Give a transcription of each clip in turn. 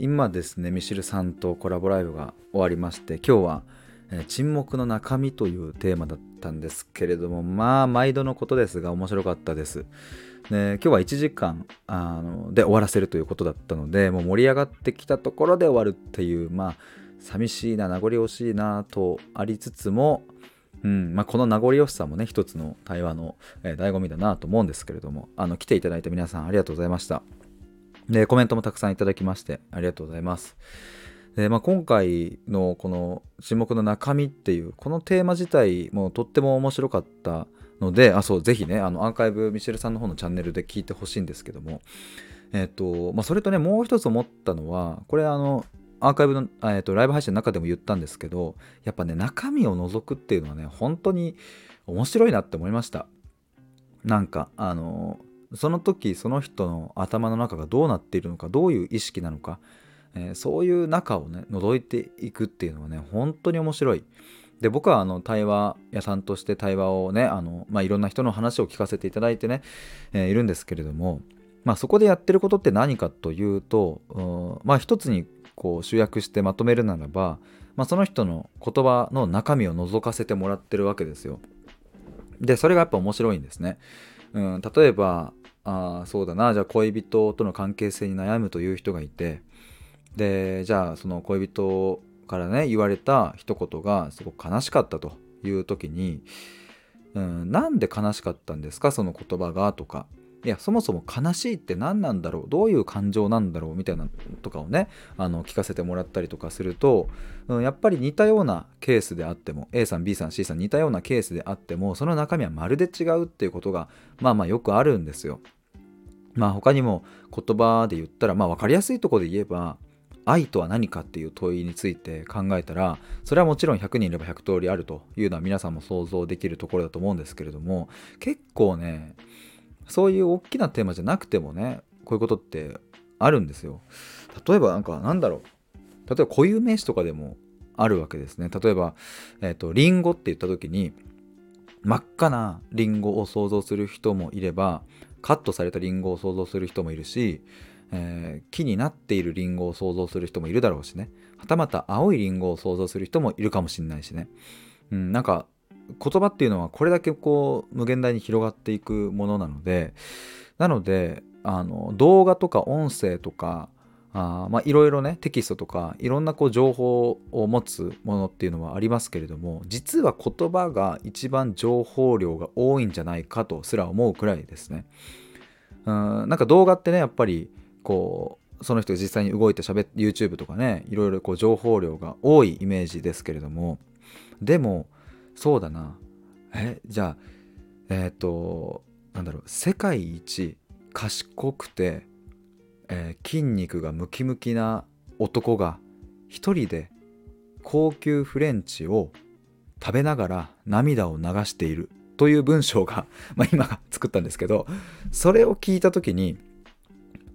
今ですねミシルさんとコラボライブが終わりまして今日は、えー、沈黙の中身というテーマだったんですけれどもまあ毎度のことですが面白かったです。で今日は1時間あので終わらせるということだったのでもう盛り上がってきたところで終わるっていうまあ寂しいな名残惜しいなとありつつもうんまあ、この名残惜しさもね一つの対話の、えー、醍醐味だなと思うんですけれどもあの来ていただいた皆さんありがとうございました。で、コメントもたくさんいただきまして、ありがとうございます。で、まあ、今回のこの沈黙の中身っていう、このテーマ自体もとっても面白かったので、あ、そう、ぜひね、あの、アーカイブ、ミシェルさんの方のチャンネルで聞いてほしいんですけども、えっ、と、まあ、それとね、もう一つ思ったのは、これあの、アーカイブの、えーと、ライブ配信の中でも言ったんですけど、やっぱね、中身を除くっていうのはね、本当に面白いなって思いました。なんか、あの、その時その人の頭の中がどうなっているのかどういう意識なのか、えー、そういう中をね覗いていくっていうのはね本当に面白い。で僕はあの対話屋さんとして対話をねあの、まあ、いろんな人の話を聞かせていただいてね、えー、いるんですけれども、まあ、そこでやってることって何かというと、うまあ一つにこう集約してまとめるならば、まあ、その人の言葉の中身を覗かせてもらってるわけですよ。でそれがやっぱ面白いんですね。うん、例えばあそうだな。じゃあ恋人との関係性に悩むという人がいてでじゃあその恋人からね言われた一言がすごく悲しかったという時に、うん、なんで悲しかったんですか？その言葉がとか。いやそもそも悲しいって何なんだろう？どういう感情なんだろう？みたいなとかをねあの聞かせてもらったりとかすると、うん、やっぱり似たようなケースであっても A さん B さん C さん似たようなケースであってもその中身はまるで違うっていうことがまあまあよくあるんですよ。まあ他にも言葉で言ったらまあ分かりやすいとこで言えば愛とは何かっていう問いについて考えたらそれはもちろん100人いれば100通りあるというのは皆さんも想像できるところだと思うんですけれども結構ねそういう大きなテーマじゃなくてもねこういうことってあるんですよ。例えばなんかなんだろう。例えば固有名詞とかでもあるわけですね。例えば、えっ、ー、とリンゴって言った時に真っ赤なリンゴを想像する人もいればカットされたリンゴを想像する人もいるし、えー、木になっているリンゴを想像する人もいるだろうしね。はたまた青いリンゴを想像する人もいるかもしれないしね、うん、なんか言葉っていうのはこれだけこう無限大に広がっていくものなのでなのであの動画とか音声とかあまあいろいろねテキストとかいろんなこう情報を持つものっていうのはありますけれども実は言葉が一番情報量が多いんじゃないかとすら思うくらいですね。うんなんか動画ってねやっぱりこうその人が実際に動いて喋って YouTube とかねいろいろこう情報量が多いイメージですけれどもでもそうだなえじゃあえっ、ー、となんだろう世界一賢くてえー、筋肉がムキムキな男が一人で高級フレンチを食べながら涙を流しているという文章が、まあ、今作ったんですけどそれを聞いた時に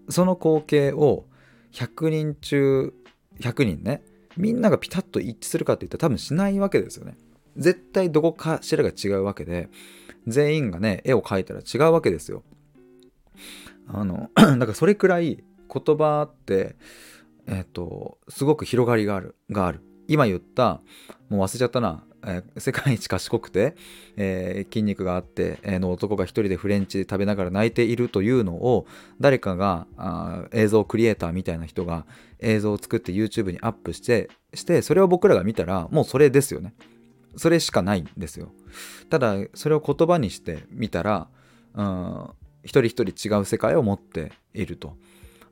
その光景を100人中100人ねみんながピタッと一致するかっていったら多分しないわけですよね。絶対どこかしらが違うわけで全員がね絵を描いたら違うわけですよ。あの だからそれくらい言葉ってえっ、ー、とすごく広がりがあるがある今言ったもう忘れちゃったな、えー、世界一賢くて、えー、筋肉があって、え、の男が一人でフレンチで食べながら泣いているというのを誰かがあ映像クリエイターみたいな人が映像を作って YouTube にアップしてしてそれを僕らが見たらもうそれですよねそれしかないんですよただそれを言葉にしてみたら、うん、一人一人違う世界を持っていると。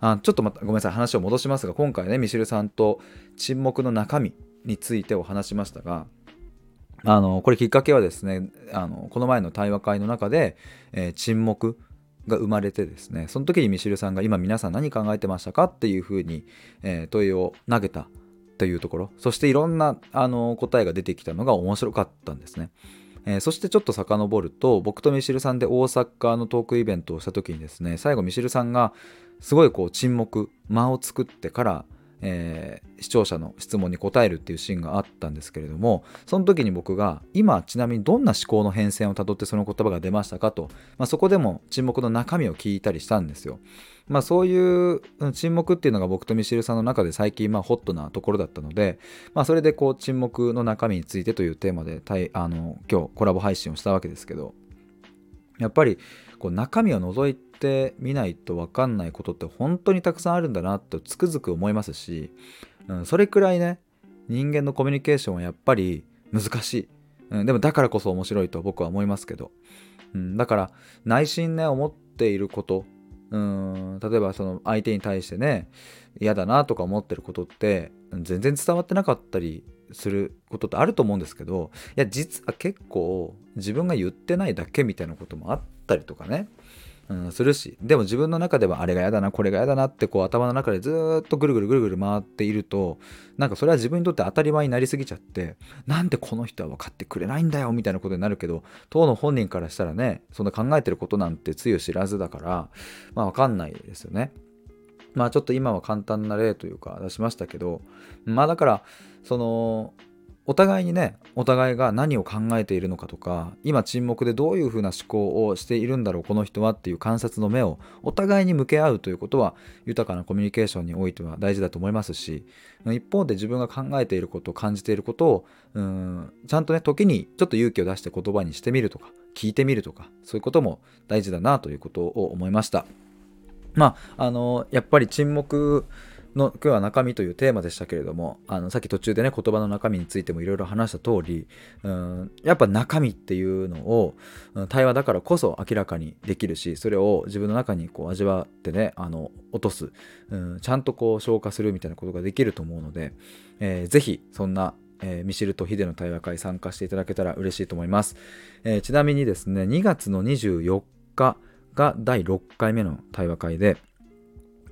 あちょっとまたごめんなさい話を戻しますが今回ねミシルさんと沈黙の中身についてお話しましたがあのこれきっかけはですねあのこの前の対話会の中で、えー、沈黙が生まれてですねその時にミシルさんが今皆さん何考えてましたかっていうふうに、えー、問いを投げたというところそしていろんなあの答えが出てきたのが面白かったんですね。えー、そしてちょっと遡ると僕とミシルさんで大阪のトークイベントをした時にですね最後ミシルさんがすごいこう沈黙間を作ってから、えー、視聴者の質問に答えるっていうシーンがあったんですけれどもその時に僕が今ちなみにどんな思考の変遷をたどってその言葉が出ましたかと、まあ、そこでも沈黙の中身を聞いたりしたんですよ。まあ、そういう沈黙っていうのが僕とミシルさんの中で最近まあホットなところだったので、まあ、それでこう沈黙の中身についてというテーマであの今日コラボ配信をしたわけですけどやっぱりこう中身を覗いててみないと分かんないことって本当にたくさんあるんだなとつくづく思いますし、うん、それくらいね人間のコミュニケーションはやっぱり難しい、うん、でもだからこそ面白いと僕は思いますけど、うん、だから内心ね思っていることうん例えばその相手に対してね嫌だなとか思ってることって全然伝わってなかったりすることってあると思うんですけどいや実は結構自分が言ってないだけみたいなこともあったりとかね、うん、するしでも自分の中ではあれが嫌だなこれが嫌だなってこう頭の中でずっとぐるぐるぐるぐる回っているとなんかそれは自分にとって当たり前になりすぎちゃってなんでこの人は分かってくれないんだよみたいなことになるけど当の本人からしたらねそんな考えてることなんてつゆ知らずだからまあ分かんないですよね。まあちょっと今は簡単な例というか出しましたけどまあだからそのお互いにねお互いが何を考えているのかとか今沈黙でどういうふうな思考をしているんだろうこの人はっていう観察の目をお互いに向け合うということは豊かなコミュニケーションにおいては大事だと思いますし一方で自分が考えていること感じていることをうんちゃんとね時にちょっと勇気を出して言葉にしてみるとか聞いてみるとかそういうことも大事だなということを思いました。まああのやっぱり沈黙の今日は中身というテーマでしたけれどもあのさっき途中でね言葉の中身についてもいろいろ話した通りうんやっぱ中身っていうのを対話だからこそ明らかにできるしそれを自分の中にこう味わってねあの落とすうんちゃんとこう消化するみたいなことができると思うので、えー、ぜひそんなえー、ミシルとヒデの対話会参加していただけたら嬉しいと思います、えー、ちなみにですね2月の24日が第6回目の対話会で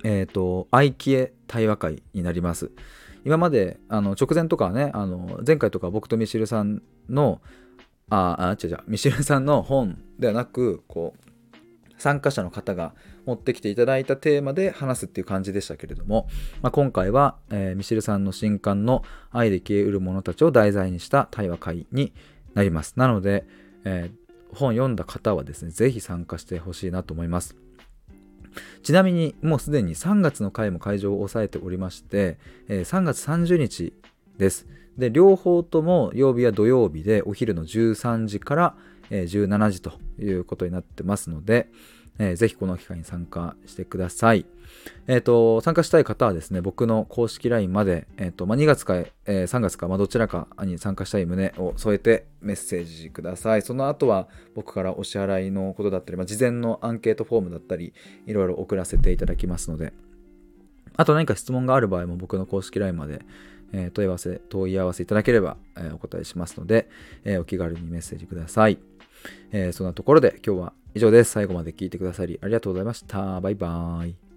えっ、ー、と、愛キエ対話会になります。今まであの直前とかはね、あの前回とか僕とミシルさんの、あ、あ、違う違う、ミシルさんの本ではなく、こう、参加者の方が持ってきていただいたテーマで話すっていう感じでしたけれども、まあ、今回は、えー、ミシルさんの新刊の愛で消えうる者たちを題材にした対話会になります。なので、えー、本読んだ方はですね、ぜひ参加してほしいなと思います。ちなみにもうすでに3月の回も会場を抑えておりまして、えー、3月30日です。で、両方とも曜日は土曜日でお昼の13時から、えー、17時ということになってますので、えー、ぜひこの機会に参加してください。えっ、ー、と、参加したい方はですね、僕の公式 LINE まで、えっ、ー、と、まあ、2月か、えー、3月か、まあ、どちらかに参加したい旨を添えてメッセージください。その後は僕からお支払いのことだったり、まあ、事前のアンケートフォームだったり、いろいろ送らせていただきますので、あと何か質問がある場合も僕の公式 LINE まで、え問い合わせ、問い合わせいただければ、えお答えしますので、えお気軽にメッセージください。えそんなところで今日は以上です。最後まで聞いてくださりありがとうございました。バイバーイ。